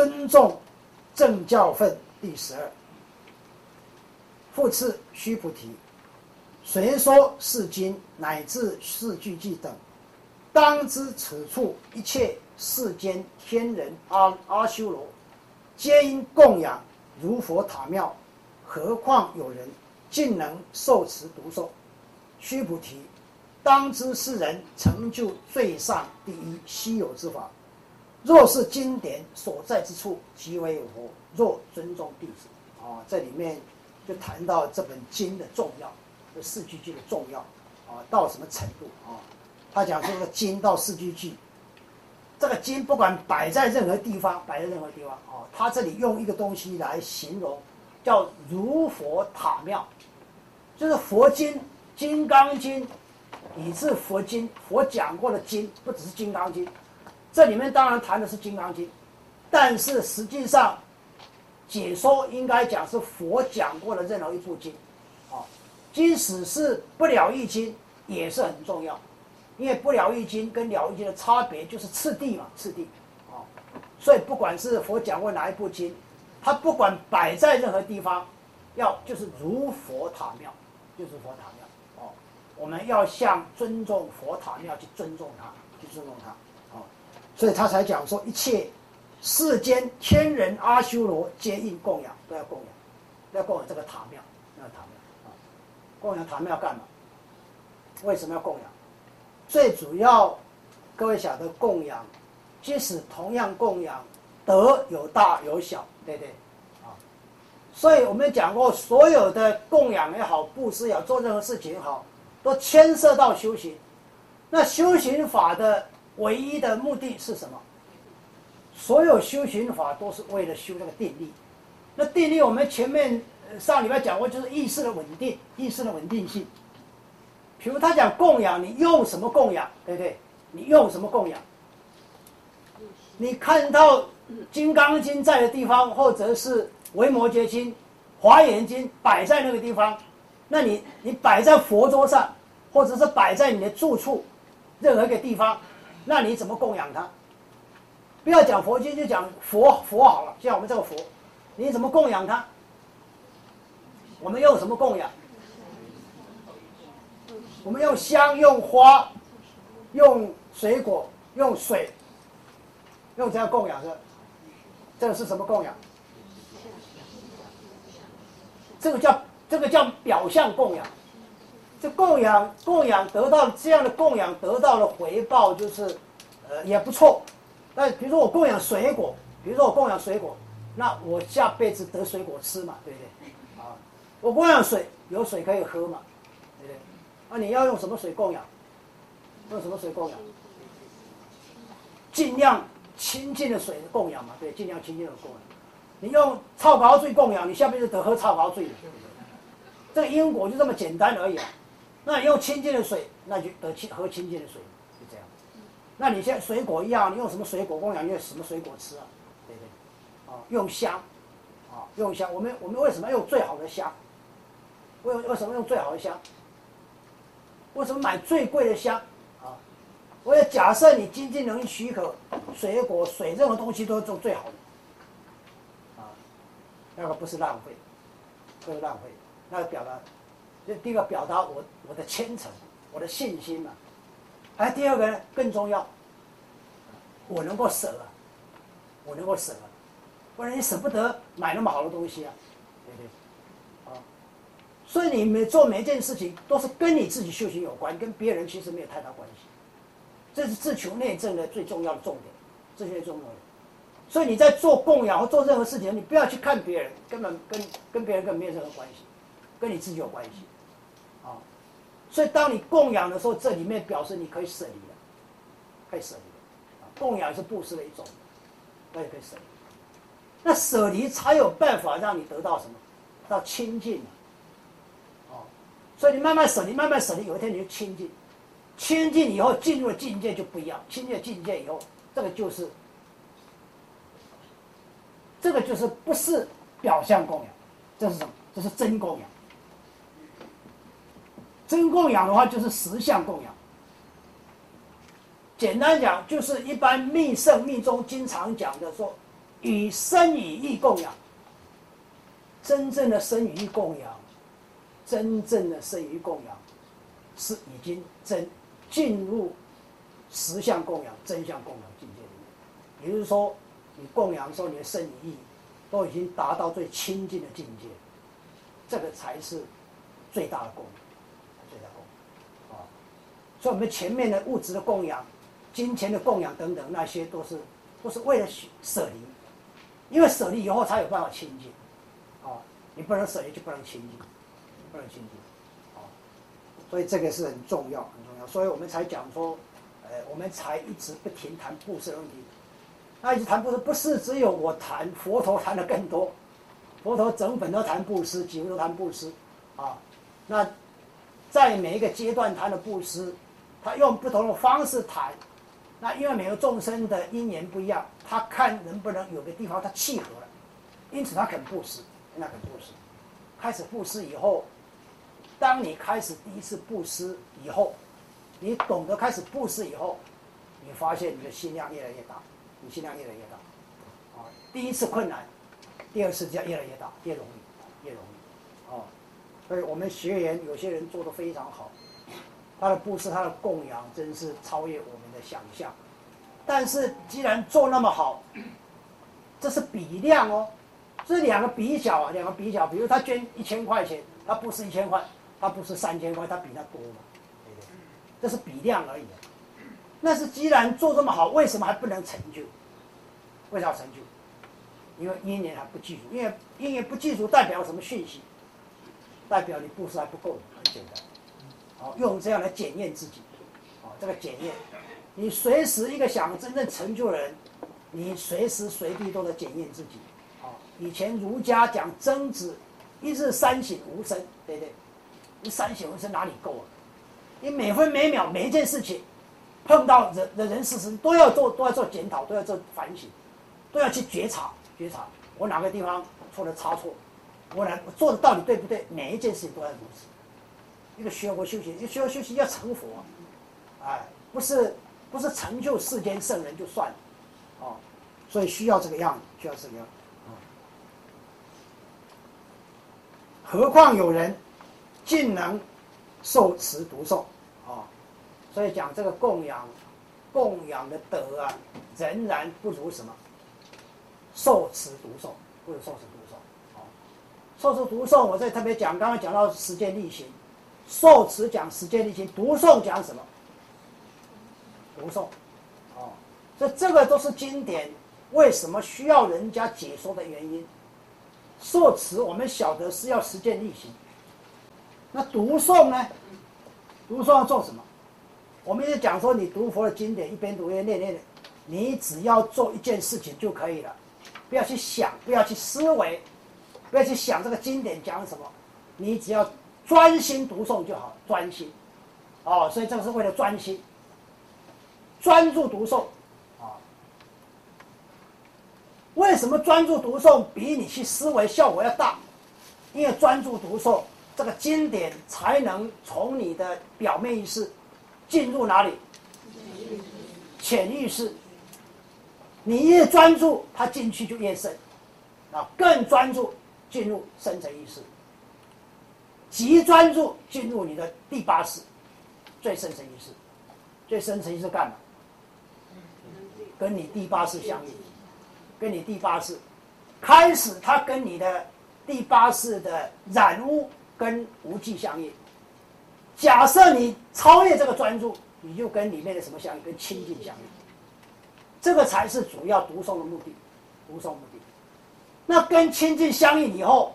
尊重正教分第十二。复次，须菩提，虽说是经乃至四句偈等，当知此处一切世间天人阿阿修罗，皆因供养如佛塔庙，何况有人竟能受持读诵？须菩提，当知是人成就最上第一稀有之法。若是经典所在之处，即为我。若尊重弟子，啊，这里面就谈到这本经的重要，这四句句的重要，啊，到什么程度啊？他讲说这个经到四句句，这个经不管摆在任何地方，摆在任何地方，啊，他这里用一个东西来形容，叫如佛塔庙，就是佛经《金刚经》，以至佛经，佛讲过的经，不只是《金刚经》。这里面当然谈的是《金刚经》，但是实际上解说应该讲是佛讲过的任何一部经，啊，即使是《不了义经》也是很重要，因为《不了义经》跟《了义经》的差别就是次第嘛，次第，啊，所以不管是佛讲过哪一部经，它不管摆在任何地方，要就是如佛塔庙，就是佛塔庙，哦，我们要向尊重佛塔庙去尊重它，去尊重它。所以他才讲说，一切世间天人阿修罗皆应供养，都要供养，要供养这个塔庙，那塔庙啊，供养塔庙干嘛？为什么要供养？最主要，各位晓得供养，即使同样供养，德有大有小，对不对？啊，所以我们讲过，所有的供养也好，布施也好，做任何事情也好，都牵涉到修行。那修行法的。唯一的目的是什么？所有修行法都是为了修那个定力。那定力，我们前面上礼拜讲过，就是意识的稳定，意识的稳定性。比如他讲供养，你用什么供养，对不对？你用什么供养？你看到《金刚经》在的地方，或者是《维摩诘经》《华严经》摆在那个地方，那你你摆在佛桌上，或者是摆在你的住处，任何一个地方。那你怎么供养他？不要讲佛经，就讲佛佛好了。像我们这个佛，你怎么供养他？我们用什么供养？我们用香、用花、用水果、用水，用这样供养的。这个是什么供养？这个叫这个叫表象供养。这供养供养得到这样的供养得到的回报就是，呃也不错。但比如说我供养水果，比如说我供养水果，那我下辈子得水果吃嘛，对不对？啊，我供养水，有水可以喝嘛，对不对？那你要用什么水供养？用什么水供养？尽量清净的水供养嘛，对，尽量清净的供养。你用超高水供养，你下辈子得喝超高水。这个因果就这么简单而已啊。那用清净的水，那就得清喝清净的水，就这样。那你像水果一样，你用什么水果供养，用什么水果吃啊？对不对？啊，用香，啊，用香。我们我们为什么用最好的香？为为什么用最好的香？为什么买最贵的香？啊，我要假设你经济能力许可，水果、水任何东西都是做最好的。啊，那个不是浪费，不是浪费，那个表达。这第一个表达我我的虔诚，我的信心嘛。哎，第二个呢更重要，我能够舍了，我能够舍了，不然你舍不得买那么好的东西啊，对对？啊，所以你每做每一件事情都是跟你自己修行有关，跟别人其实没有太大关系。这是自求内证的最重要的重点，这些重要的。所以你在做供养或做任何事情，你不要去看别人，根本跟跟别人根本没有任何关系，跟你自己有关系。啊所以，当你供养的时候，这里面表示你可以舍离了，可以舍离了。供养是布施的一种，那也可以舍离。那舍离才有办法让你得到什么？到清净哦，所以你慢慢舍离，慢慢舍离，有一天你就清净。清净以后，进入了境界就不一样。清净境界以后，这个就是，这个就是不是表象供养，这是什么？这是真供养。真供养的话，就是实相供养。简单讲，就是一般密圣密宗经常讲的说，以身与意供养。真正的身与意供养，真正的身与供养，是已经真进入实相供养、真相供养境界里面。也就是说，你供养的时候，你的身与意都已经达到最亲近的境界，这个才是最大的供养，所以，我们前面的物质的供养、金钱的供养等等，那些都是都是为了舍离，因为舍离以后才有办法清净。啊。你不能舍离，就不能清净，不能清净，啊，所以这个是很重要，很重要，所以我们才讲说，呃，我们才一直不停谈布施问题。那一直谈布施，不是只有我谈，佛陀谈的更多，佛陀整本都谈布施，几乎都谈布施，啊，那在每一个阶段谈的布施，他用不同的方式谈，那因为每个众生的因缘不一样，他看能不能有个地方他契合了，因此他肯布施。那肯布施，开始布施以后，当你开始第一次布施以后，你懂得开始布施以后，你发现你的心量越来越大，你心量越来越大，啊，第一次困难，第二次就越来越大，越容易，越容易，啊，所以我们学员有些人做的非常好，他的布施，他的供养，真是超越我们的想象。但是既然做那么好，这是比量哦。这两个比较啊，两个比较，比如他捐一千块钱，他不是一千块，他不是三千块，他比他多嘛，对不对？这是比量而已。那是既然做这么好，为什么还不能成就？为啥成就？因为因缘还不记住，因为因缘不记住代表什么讯息？代表你布施还不够，很简单。好，用这样来检验自己。哦，这个检验，你随时一个想真正成就的人，你随时随地都在检验自己。哦以前儒家讲曾子，一日三省吾身，对不对？你三省吾身哪里够啊？你每分每秒每一件事情，碰到人的人事时都要做，都要做检讨，都要做反省，都要去觉察觉察，我哪个地方出了差错，我来我做的到底对不对？每一件事情都要如此。一个学佛修行，一学佛修行要成佛，哎，不是不是成就世间圣人就算了，哦，所以需要这个样子，需要这个样子。何况有人竟能受持读诵啊！所以讲这个供养，供养的德啊，仍然不如什么受持读诵，不如受持读诵啊！受持读诵，我再特别讲，刚刚讲到实践力行，受持讲实践力行，读诵讲什么？读诵哦！所以这个都是经典，为什么需要人家解说的原因。受持，我们晓得是要实践力行。那读诵呢？读诵要做什么？我们也讲说，你读佛的经典，一边读一边念念念。你只要做一件事情就可以了，不要去想，不要去思维，不要去想这个经典讲什么。你只要专心读诵就好，专心。哦，所以这个是为了专心，专注读诵。啊为什么专注读诵比你去思维效果要大？因为专注读诵，这个经典才能从你的表面意识进入哪里？潜意识。你越专注，它进去就越深，啊，更专注进入深层意识，极专注进入你的第八识，最深层意识，最深层意识干嘛？跟你第八识相应。跟你第八世开始，它跟你的第八世的染污跟无记相应。假设你超越这个专注，你就跟里面的什么相应？跟清净相应。这个才是主要读诵的目的，读诵目的。那跟清净相应以后，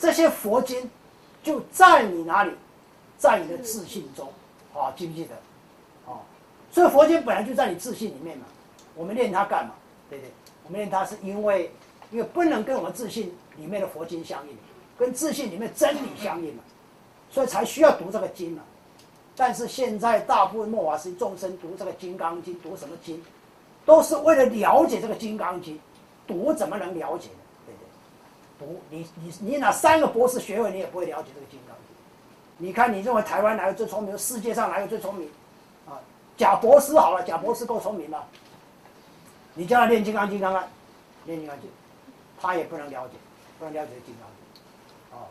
这些佛经就在你哪里？在你的自信中，啊，记不记得？啊，所以佛经本来就在你自信里面嘛。我们练它干嘛？对不对？我们念它是因为，因为不能跟我们自信里面的佛经相应，跟自信里面真理相应嘛，所以才需要读这个经嘛。但是现在大部分末法时众生读这个《金刚经》，读什么经，都是为了了解这个《金刚经》，读怎么能了解不？你你你拿三个博士学位，你也不会了解这个《金刚经》。你看，你认为台湾哪个最聪明？世界上哪个最聪明？啊，贾博士好了，贾博士够聪明吗？你叫他练金刚经看看，念金刚经，他也不能了解，不能了解金刚经，啊，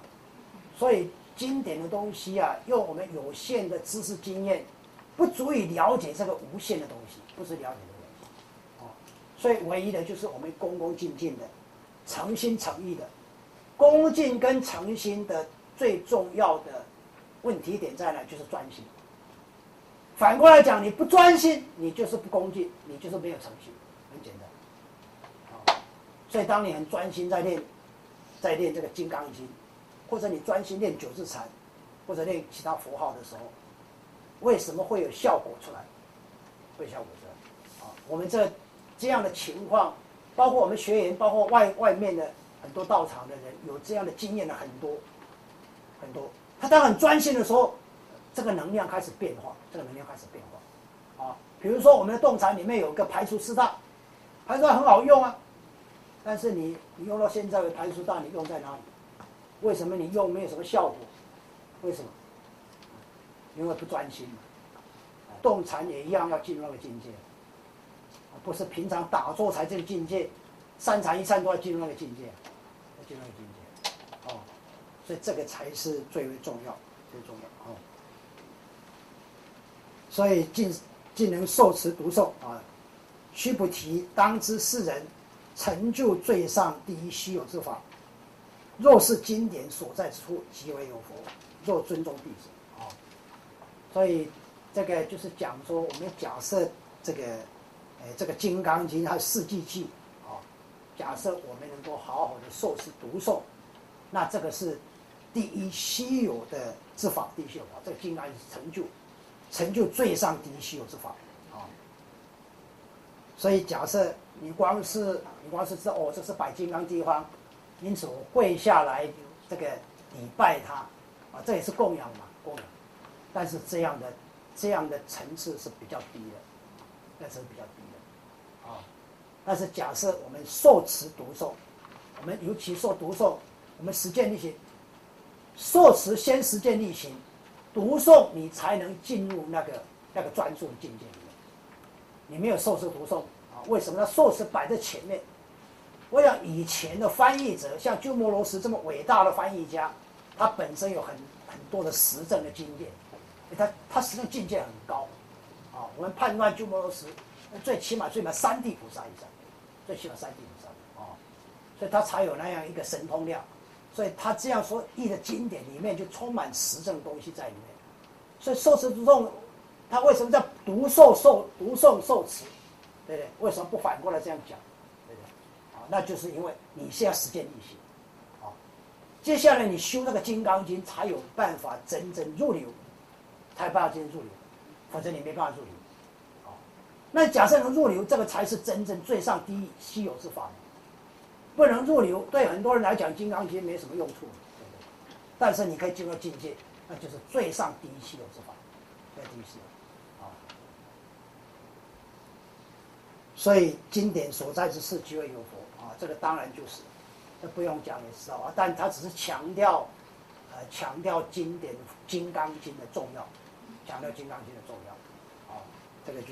所以经典的东西啊，用我们有限的知识经验，不足以了解这个无限的东西，不是了解这个东西，哦，所以唯一的就是我们恭恭敬敬的，诚心诚意的，恭敬跟诚心的最重要的问题点在哪？就是专心。反过来讲，你不专心，你就是不恭敬，你就是没有诚心，很简单。所以当你很专心在练，在练这个《金刚经》，或者你专心练九字禅，或者练其他符号的时候，为什么会有效果出来？会效果出来。啊，我们这这样的情况，包括我们学员，包括外外面的很多道场的人，有这样的经验的很多很多。他当很专心的时候。这个能量开始变化，这个能量开始变化，啊，比如说我们的动禅里面有个排除四大，排除大很好用啊，但是你你用到现在的排除大，你用在哪里？为什么你用没有什么效果？为什么？因为不专心嘛。动禅也一样要进入那个境界，不是平常打坐才进境界，三禅一禅都要进入那个境界，要进入那个境界，哦，所以这个才是最为重要，最重要哦。所以尽尽能受持读诵啊，须菩提，当知世人成就最上第一稀有之法。若是经典所在之处，即为有佛。若尊重弟子啊，所以这个就是讲说，我们假设这个，呃，这个《金刚经》它四季记，假设我们能够好好的受持读诵，那这个是第一稀有的之法，第一稀有法，这个《金刚是》成就。成就最上第一稀有之法，啊！所以假设你光是你光是知道哦，这是摆金刚地方，因此我跪下来这个礼拜他，啊，这也是供养嘛，供养。但是这样的这样的层次是比较低的，那是比较低，但是假设我们受持读诵，我们尤其受读诵，我们实践力行，受持先实践力行。读诵，你才能进入那个那个专注的境界里面。你没有受持读诵啊？为什么呢？受持摆在前面。我想以前的翻译者，像鸠摩罗什这么伟大的翻译家，他本身有很很多的实证的经验，他他实证境界很高啊。我们判断鸠摩罗什，最起码最起码三地菩萨以上，最起码三地菩萨啊，所以他才有那样一个神通量。所以他这样说译的经典里面就充满实证东西在里面，所以受持读诵，他为什么叫读受受读诵受持，对不对？为什么不反过来这样讲，对不对？啊，那就是因为你现在实践力行，啊，接下来你修那个金刚经才有办法真正入流，才有办法真正入流，否则你没办法入流，那假设能入流，这个才是真正最上第一稀有之法。不能入流，对很多人来讲，《金刚经》没什么用处，对不对？但是你可以进入境界，那就是最上第一稀有之法，最第一稀有啊。所以经典所在之事，即为有佛啊。这个当然就是，这不用讲也知道啊。但他只是强调，呃，强调经典《金刚经》的重要，强调《金刚经》的重要啊。这个。